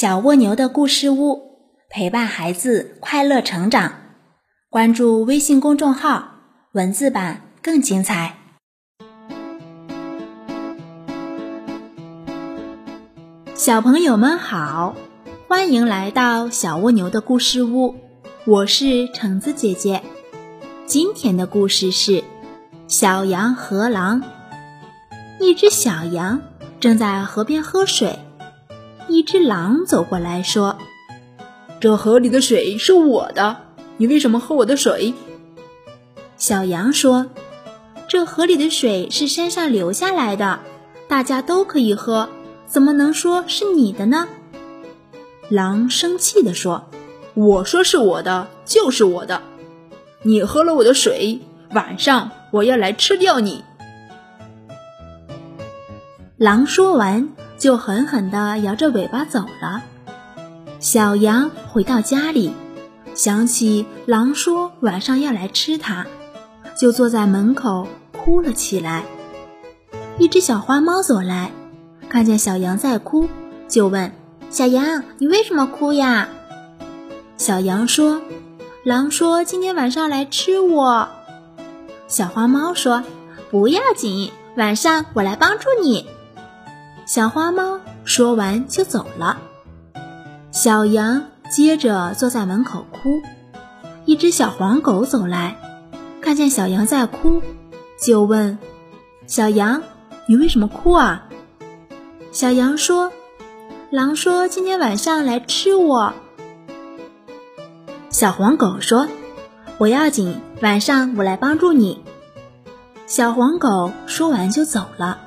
小蜗牛的故事屋，陪伴孩子快乐成长。关注微信公众号，文字版更精彩。小朋友们好，欢迎来到小蜗牛的故事屋，我是橙子姐姐。今天的故事是小羊和狼。一只小羊正在河边喝水。一只狼走过来说：“这河里的水是我的，你为什么喝我的水？”小羊说：“这河里的水是山上流下来的，大家都可以喝，怎么能说是你的呢？”狼生气地说：“我说是我的，就是我的。你喝了我的水，晚上我要来吃掉你。”狼说完。就狠狠地摇着尾巴走了。小羊回到家里，想起狼说晚上要来吃它，就坐在门口哭了起来。一只小花猫走来，看见小羊在哭，就问：“小羊，你为什么哭呀？”小羊说：“狼说今天晚上来吃我。”小花猫说：“不要紧，晚上我来帮助你。”小花猫说完就走了，小羊接着坐在门口哭。一只小黄狗走来，看见小羊在哭，就问：“小羊，你为什么哭啊？”小羊说：“狼说今天晚上来吃我。”小黄狗说：“不要紧，晚上我来帮助你。”小黄狗说完就走了。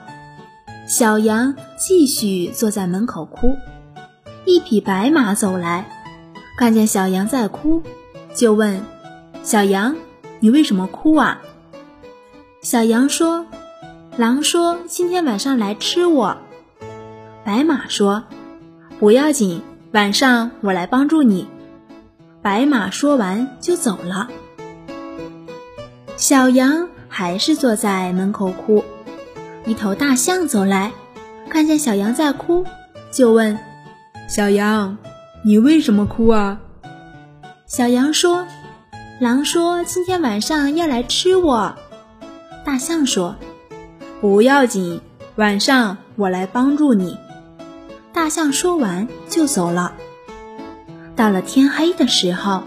小羊继续坐在门口哭，一匹白马走来，看见小羊在哭，就问：“小羊，你为什么哭啊？”小羊说：“狼说今天晚上来吃我。”白马说：“不要紧，晚上我来帮助你。”白马说完就走了。小羊还是坐在门口哭。一头大象走来，看见小羊在哭，就问：“小羊，你为什么哭啊？”小羊说：“狼说今天晚上要来吃我。”大象说：“不要紧，晚上我来帮助你。”大象说完就走了。到了天黑的时候，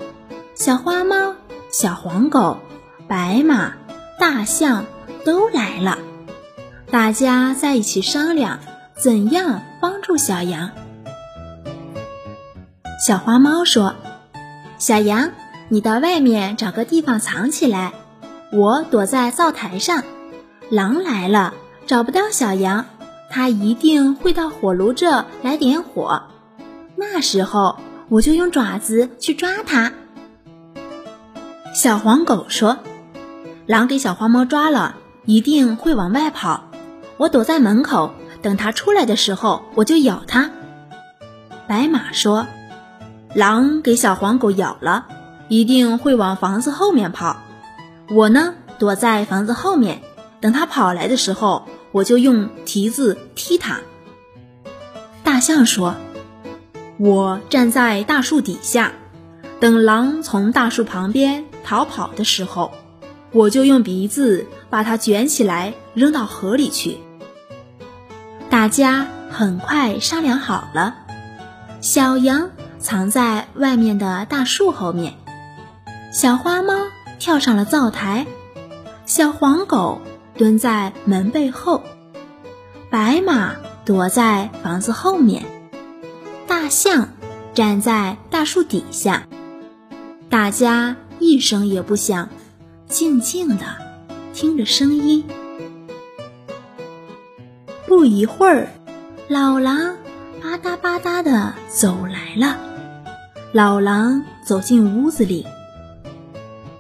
小花猫、小黄狗、白马、大象都来了。大家在一起商量怎样帮助小羊。小花猫说：“小羊，你到外面找个地方藏起来，我躲在灶台上。狼来了找不到小羊，它一定会到火炉这来点火。那时候我就用爪子去抓它。”小黄狗说：“狼给小花猫抓了，一定会往外跑。”我躲在门口，等它出来的时候，我就咬它。白马说：“狼给小黄狗咬了，一定会往房子后面跑。我呢，躲在房子后面，等它跑来的时候，我就用蹄子踢它。”大象说：“我站在大树底下，等狼从大树旁边逃跑的时候，我就用鼻子把它卷起来扔到河里去。”大家很快商量好了，小羊藏在外面的大树后面，小花猫跳上了灶台，小黄狗蹲在门背后，白马躲在房子后面，大象站在大树底下。大家一声也不响，静静的听着声音。一会儿，老狼吧嗒吧嗒的走来了。老狼走进屋子里，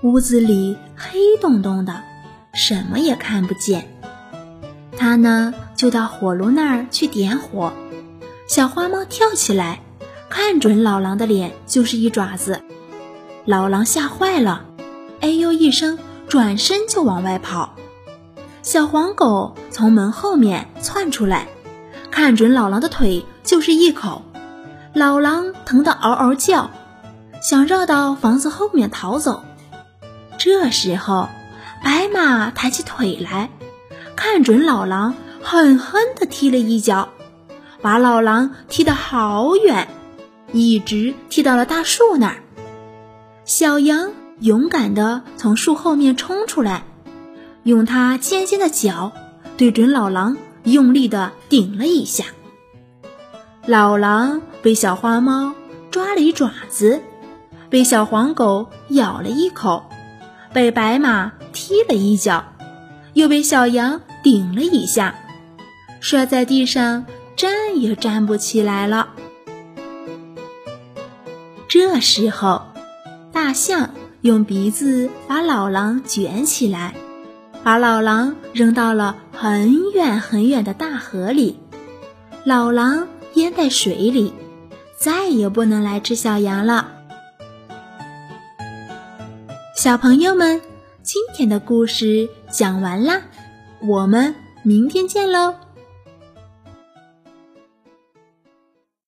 屋子里黑洞洞的，什么也看不见。他呢，就到火炉那儿去点火。小花猫跳起来，看准老狼的脸就是一爪子。老狼吓坏了，哎呦一声，转身就往外跑。小黄狗从门后面窜出来，看准老狼的腿就是一口，老狼疼得嗷嗷叫，想绕到房子后面逃走。这时候，白马抬起腿来，看准老狼，狠狠地踢了一脚，把老狼踢得好远，一直踢到了大树那儿。小羊勇敢地从树后面冲出来，用它尖尖的脚对准老狼，用力的顶了一下。老狼被小花猫抓了一爪子，被小黄狗咬了一口，被白马踢了一脚，又被小羊顶了一下，摔在地上站也站不起来了。这时候，大象用鼻子把老狼卷起来，把老狼扔到了很远很远的大河里。老狼。淹在水里，再也不能来吃小羊了。小朋友们，今天的故事讲完啦，我们明天见喽。